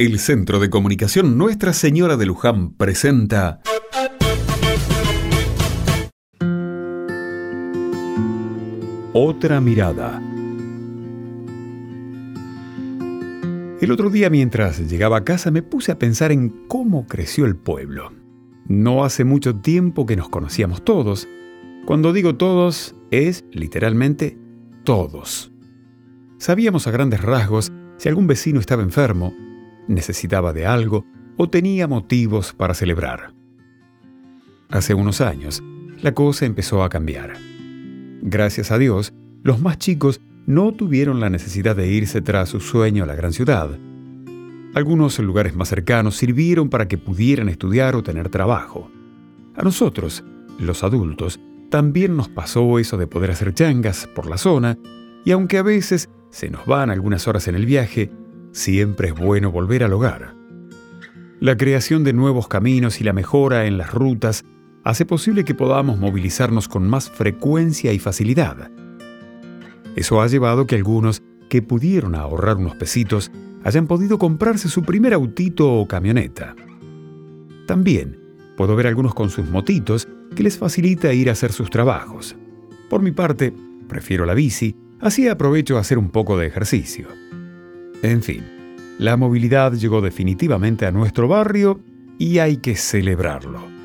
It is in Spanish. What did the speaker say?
El Centro de Comunicación Nuestra Señora de Luján presenta Otra mirada. El otro día mientras llegaba a casa me puse a pensar en cómo creció el pueblo. No hace mucho tiempo que nos conocíamos todos. Cuando digo todos, es literalmente todos. Sabíamos a grandes rasgos si algún vecino estaba enfermo, necesitaba de algo o tenía motivos para celebrar. Hace unos años, la cosa empezó a cambiar. Gracias a Dios, los más chicos no tuvieron la necesidad de irse tras su sueño a la gran ciudad. Algunos lugares más cercanos sirvieron para que pudieran estudiar o tener trabajo. A nosotros, los adultos, también nos pasó eso de poder hacer changas por la zona, y aunque a veces se nos van algunas horas en el viaje, siempre es bueno volver al hogar. La creación de nuevos caminos y la mejora en las rutas hace posible que podamos movilizarnos con más frecuencia y facilidad. Eso ha llevado que algunos que pudieron ahorrar unos pesitos hayan podido comprarse su primer autito o camioneta. También puedo ver algunos con sus motitos que les facilita ir a hacer sus trabajos. Por mi parte, prefiero la bici, así aprovecho a hacer un poco de ejercicio. En fin, la movilidad llegó definitivamente a nuestro barrio y hay que celebrarlo.